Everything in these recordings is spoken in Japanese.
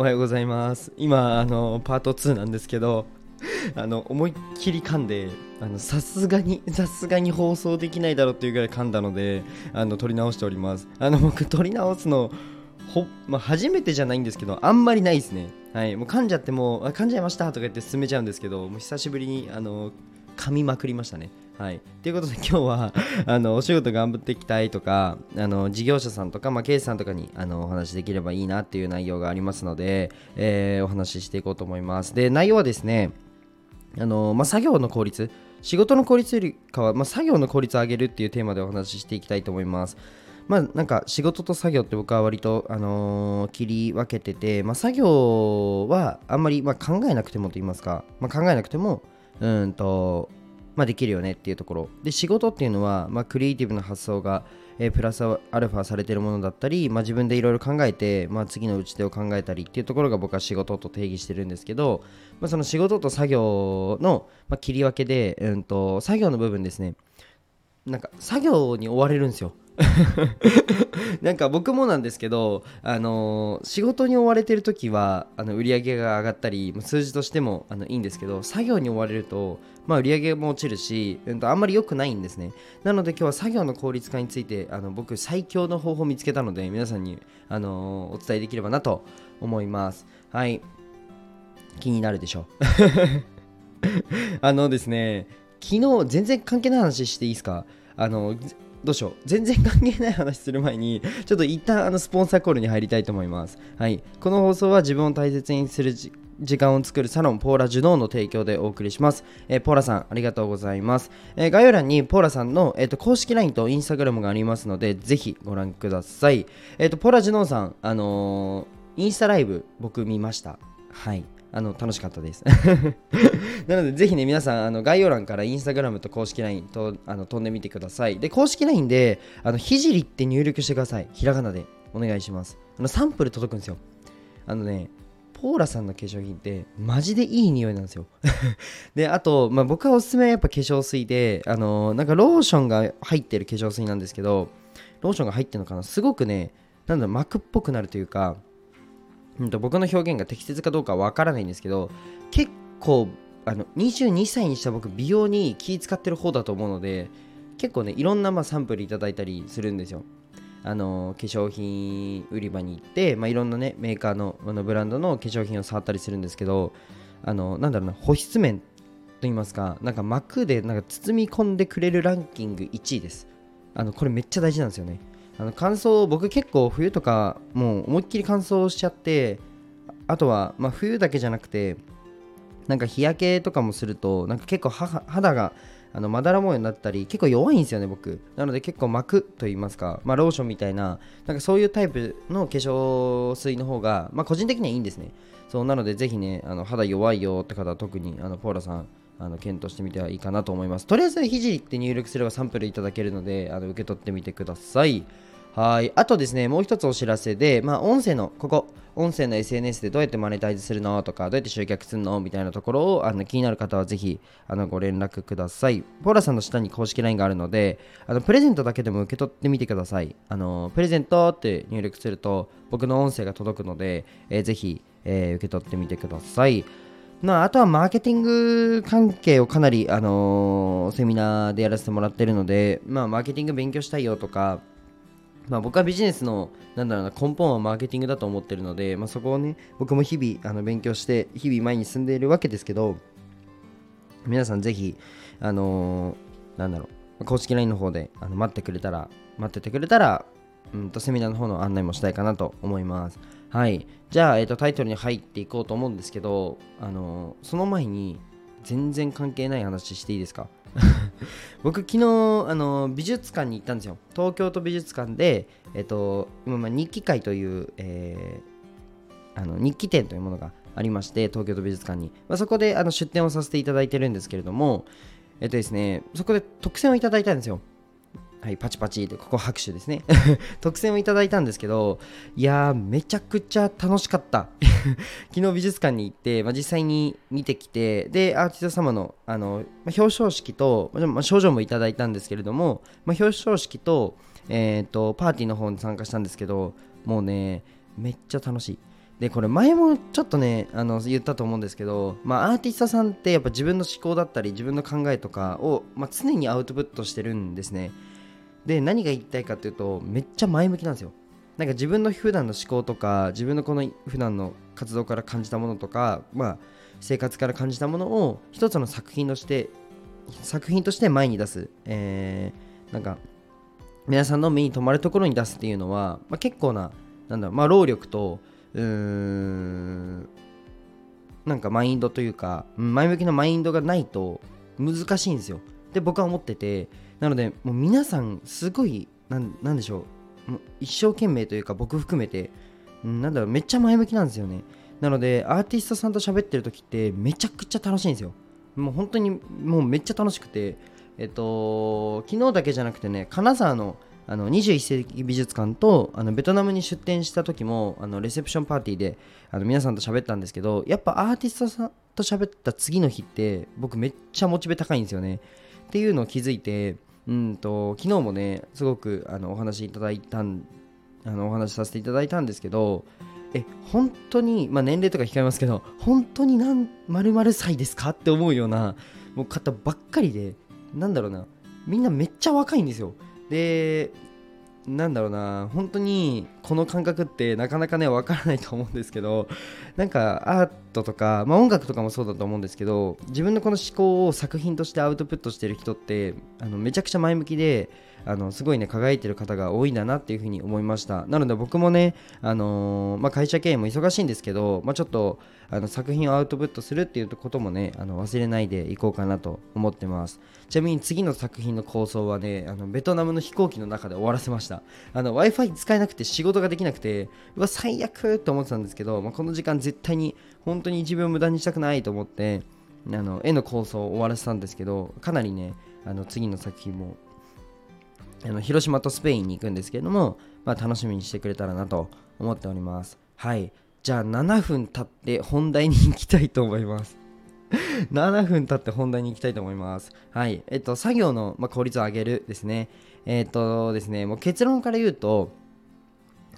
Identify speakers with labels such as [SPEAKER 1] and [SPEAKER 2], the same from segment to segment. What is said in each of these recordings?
[SPEAKER 1] おはようございます。今あのパート2なんですけどあの思いっきり噛んでさすがにさすがに放送できないだろうっていうぐらい噛んだのであの撮り直しております。あの僕撮り直すのほ、まあ、初めてじゃないんですけどあんまりないですね。はい。もう噛んじゃってもあ噛んじゃいましたとか言って進めちゃうんですけどもう久しぶりにあの噛みまくりましたねはい。ということで今日は あのお仕事頑張っていきたいとかあの事業者さんとか、まあ、経営者さんとかにあのお話しできればいいなっていう内容がありますので、えー、お話ししていこうと思います。で内容はですねあの、まあ、作業の効率仕事の効率よりかは、まあ、作業の効率を上げるっていうテーマでお話ししていきたいと思います。まあ、なんか仕事と作業って僕は割と、あのー、切り分けてて、まあ、作業はあんまり、まあ、考えなくてもと言いますか、まあ、考えなくてもうんとまあ、できるよねっていうところ。で仕事っていうのは、まあ、クリエイティブな発想が、えー、プラスアルファされてるものだったり、まあ、自分でいろいろ考えて、まあ、次の打ち手を考えたりっていうところが僕は仕事と定義してるんですけど、まあ、その仕事と作業の、まあ、切り分けで、うんと、作業の部分ですね。なんか作業に追われるんですよ。なんか僕もなんですけど、あのー、仕事に追われてる時はあの売り上げが上がったり数字としてもあのいいんですけど作業に追われると、まあ、売り上げも落ちるし、うん、とあんまり良くないんですね。なので今日は作業の効率化についてあの僕最強の方法を見つけたので皆さんに、あのー、お伝えできればなと思います。はい。気になるでしょう。あのですね昨日全然関係ない話していいですか？あのどうしよう全然関係ない話する前にちょっと一旦あのスポンサーコールに入りたいと思いますはいこの放送は自分を大切にする時間を作るサロンポーラジュノーの提供でお送りします。えー、ポーラさん、ありがとうございます。えー、概要欄にポーラさんの、えーと、公式 LINE と Instagram がありますので、ぜひご覧ください。えっ、ー、と、ポーラジュノーさん、あのインスタライブ僕見ました。はい。あの楽しかったです。なのでぜひね皆さんあの概要欄からインスタグラムと公式 LINE とあの飛んでみてください。で公式 LINE であのひじりって入力してください。ひらがなでお願いします。あのサンプル届くんですよ。あのねポーラさんの化粧品ってマジでいい匂いなんですよ。であと、まあ、僕はおすすめはやっぱ化粧水であのなんかローションが入ってる化粧水なんですけどローションが入ってるのかな。すごくねなんだろ膜っぽくなるというかうんと僕の表現が適切かどうかわからないんですけど結構あの22歳にした僕美容に気使ってる方だと思うので結構ねいろんなまあサンプルいただいたりするんですよ。あの化粧品売り場に行って、まあ、いろんなねメーカーのあのブランドの化粧品を触ったりするんですけどあのなんだろうな保湿面と言いますかなんか膜でなんか包み込んでくれるランキング1位です。あのこれめっちゃ大事なんですよね。あの乾燥僕結構冬とかもう思いっきり乾燥しちゃってあとは、まあ、冬だけじゃなくてなんか日焼けとかもするとなんか結構肌があのまだら模様になったり結構弱いんですよね僕。なので結構膜と言いますか、まあ、ローションみたいななんかそういうタイプの化粧水の方が、まあ、個人的にはいいんですね。そうなのでぜひねあの肌弱いよって方は特にあのポーラさんあの検討してみてはいいかなと思います。とりあえずひじりって入力すればサンプルいただけるのであの受け取ってみてください。はい。あとですね、もう一つお知らせで、まあ、音声の、ここ、音声の SNS でどうやってマネタイズするのとか、どうやって集客するのみたいなところをあの気になる方はぜひあのご連絡ください。ポーラさんの下に公式 LINE があるので、あのプレゼントだけでも受け取ってみてください。あのプレゼントって入力すると僕の音声が届くので、えー、ぜひ、えー、受け取ってみてください。まあ、あとはマーケティング関係をかなり、あのー、セミナーでやらせてもらってるので、まあ、マーケティング勉強したいよとか、まあ、僕はビジネスのなんだろうな根本はマーケティングだと思ってるので、まあ、そこをね僕も日々あの勉強して日々前に進んでいるわけですけど皆さんぜひあのー、なんだろう公式 LINE の方であの待ってくれたら待っててくれたらうんとセミナーの方の案内もしたいかなと思います。はい。じゃあ、えーと、タイトルに入っていこうと思うんですけどあのー、その前に全然関係ない話していいですか？僕昨日あの美術館に行ったんですよ。東京都美術館で、えっと、今日記会という、えー、あの日記展というものがありまして東京都美術館に、まあ、そこであの出展をさせていただいてるんですけれどもえっとですねそこで特選をいただいたんですよ。はい、パチパチで、ここ拍手ですね。特選をいただいたんですけど、いやー、めちゃくちゃ楽しかった。昨日美術館に行って、まあ、実際に見てきて、で、アーティスト様のあの、まあ、表彰式と、まあ、賞状もいただいたんですけれども、まあ、表彰式と、えっ、ー、と、パーティーの方に参加したんですけど、もうね、めっちゃ楽しい。でこれ前もちょっとねあの言ったと思うんですけど、まあ、アーティストさんってやっぱ自分の思考だったり自分の考えとかを、まあ、常にアウトプットしてるんですねで何が言いたいかっていうとめっちゃ前向きなんですよ。なんか自分の普段の思考とか自分のこの普段の活動から感じたものとか、まあ、生活から感じたものを一つの作品として作品として前に出す、えー、なんか皆さんの目に留まるところに出すっていうのは、まあ、結構ななんだろうまあ、労力とうーんなんかマインドというか前向きなマインドがないと難しいんですよ。で僕は思っててなのでもう皆さんすごいなんでしょう。もう一生懸命というか僕含めて。なんだろうめっちゃ前向きなんですよね。なのでアーティストさんと喋ってる時ってめちゃくちゃ楽しいんですよ。もう本当にもうめっちゃ楽しくて。えっと昨日だけじゃなくてね金沢のあの21世紀美術館とあのベトナムに出展した時もあのレセプションパーティーであの皆さんと喋ったんですけどやっぱアーティストさんと喋った次の日って僕めっちゃモチベ高いんですよね。っていうのを気づいてうんと昨日もねすごくあのお話いただいたんあのお話しさせていただいたんですけどえ本当に、まあ、年齢とか控えますけど本当に何〇〇歳ですかって思うようなもう方ばっかりでなんだろうなみんなめっちゃ若いんですよ。でなんだろうな本当にこの感覚ってなかなかねわからないと思うんですけど なんかアートとか、まあ、音楽とかもそうだと思うんですけど自分のこの思考を作品としてアウトプットしてる人ってあのめちゃくちゃ前向きであのすごいね輝いてる方が多いんだなっていうふうに思いました。なので僕もね、あのー、まあ、会社経営も忙しいんですけど、まあ、ちょっとあの作品をアウトプットするっていうこともねあの忘れないでいこうかなと思ってます。ちなみに次の作品の構想はねあのベトナムの飛行機の中で終わらせました。w i f i 使えなくて仕事ができなくてうわ最悪って思ってたんですけど、まあ、この時間絶対に本当に自分を無駄にしたくないと思ってあの絵の構想を終わらせたんですけどかなりねあの次の作品もあの広島とスペインに行くんですけれども、まあ、楽しみにしてくれたらなと思っております。はい。じゃあ7分経って本題に行きたいと思います。7分経って本題に行きたいと思います。はい。えっと、作業の、まあ、効率を上げるですね。えっとですね、もう結論から言うと、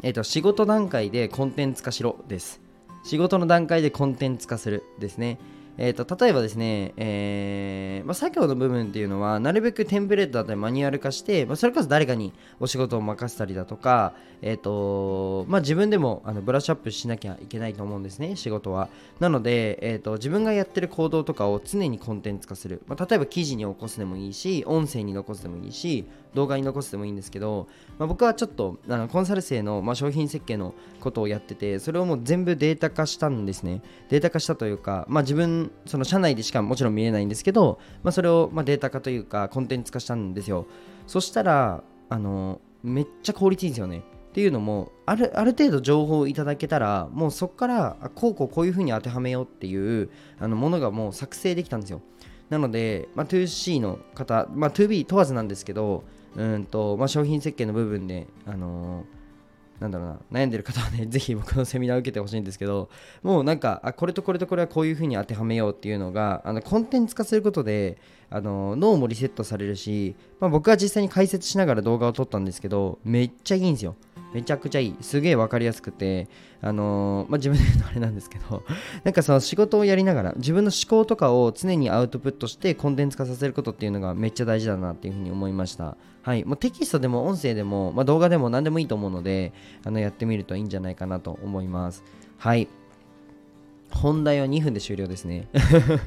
[SPEAKER 1] えっと、仕事段階でコンテンツ化しろです。仕事の段階でコンテンツ化するですね。えーと、例えばですね、えーまあ、作業の部分っていうのはなるべくテンプレートだったりマニュアル化して、まあ、それこそ誰かにお仕事を任せたりだとか、えーとまあ、自分でもあのブラッシュアップしなきゃいけないと思うんですね仕事はなので、えーと、自分がやってる行動とかを常にコンテンツ化する、まあ、例えば記事に起こすでもいいし音声に残すでもいいし動画に残すでもいいんですけど、まあ、僕はちょっとあのコンサル生の、まあ、商品設計のことをやっててそれをもう全部データ化したんですね。データ化したというか、まあ、自分その社内でしかもちろん見えないんですけど、まあ、それをまデータ化というかコンテンツ化したんですよ。そしたらあのめっちゃ効率いいんですよね。っていうのもあるある程度情報をいただけたらもうそこからこうこうこういうふうに当てはめようっていうあのものがもう作成できたんですよ。なので、まあ、2C の方、まあ、2B 問わずなんですけどうんと、まあ、商品設計の部分で、あのー、なんだろうな、悩んでる方はね、ぜひ僕のセミナーを受けてほしいんですけど、もうなんか、あ、これとこれとこれはこういうふうに当てはめようっていうのが、あの、コンテンツ化することで、あの、脳もリセットされるし、まあ、僕は実際に解説しながら動画を撮ったんですけど、めっちゃいいんですよ。めちゃくちゃいい。すげえわかりやすくて、あのー、まあ、自分で言うのあれなんですけど、なんかその仕事をやりながら、自分の思考とかを常にアウトプットしてコンテンツ化させることっていうのがめっちゃ大事だなっていうふうに思いました。はい。もうテキストでも音声でも、まあ、動画でも何でもいいと思うので、あの、やってみるといいんじゃないかなと思います。はい。本題は2分で終了ですね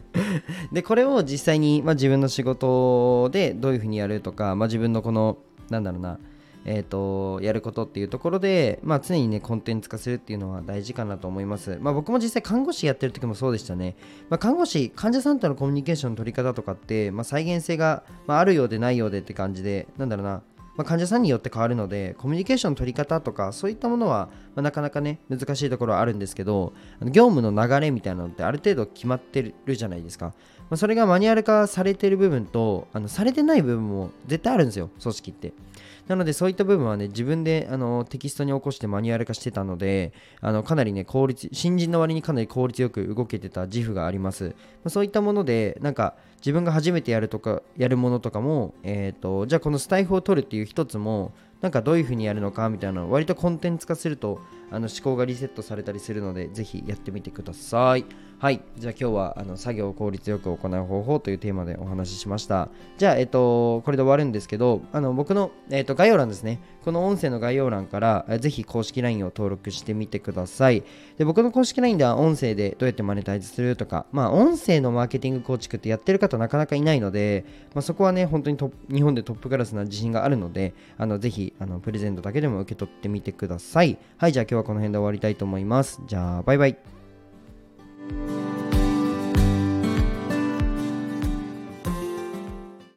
[SPEAKER 1] で、これを実際に、まあ、自分の仕事でどういうふうにやるとか、まあ、自分のこの、なんだろうな、えーと、やることっていうところで、まあ、常にねコンテンツ化するっていうのは大事かなと思います、まあ、僕も実際看護師やってる時もそうでしたね、まあ、看護師患者さんとのコミュニケーションの取り方とかって、まあ、再現性が、まあ、あるようでないようでって感じでなんだろうなまあ、患者さんによって変わるのでコミュニケーションの取り方とかそういったものは、まあ、なかなかね難しいところはあるんですけど業務の流れみたいなのってある程度決まってるじゃないですか、まあ、それがマニュアル化されてる部分とあのされてない部分も絶対あるんですよ組織ってなのでそういった部分はね、自分であのテキストに起こしてマニュアル化してたので、あのかなりね、効率、新人の割にかなり効率よく動けてた自負があります。まあ、そういったもので、なんか自分が初めてやるとか、やるものとかも、え、ー、と、じゃあこのスタイフを取るっていう一つも、なんかどういう風にやるのかみたいな割とコンテンツ化するとあの思考がリセットされたりするのでぜひやってみてください。はい。じゃあ今日はあの作業を効率よく行う方法というテーマでお話ししました。じゃあえっとこれで終わるんですけどあの僕の、えっと、概要欄ですね。この音声の概要欄からぜひ公式 LINE を登録してみてください。で僕の公式 LINE では音声でどうやってマネタイズするとかまあ音声のマーケティング構築ってやってる方なかなかいないので、まあ、そこはね本当に日本でトップクラスな自信があるのであのぜひあのプレゼントだけでも受け取ってみてください。はいじゃあ今日はこの辺で終わりたいと思います。じゃあバイバイ。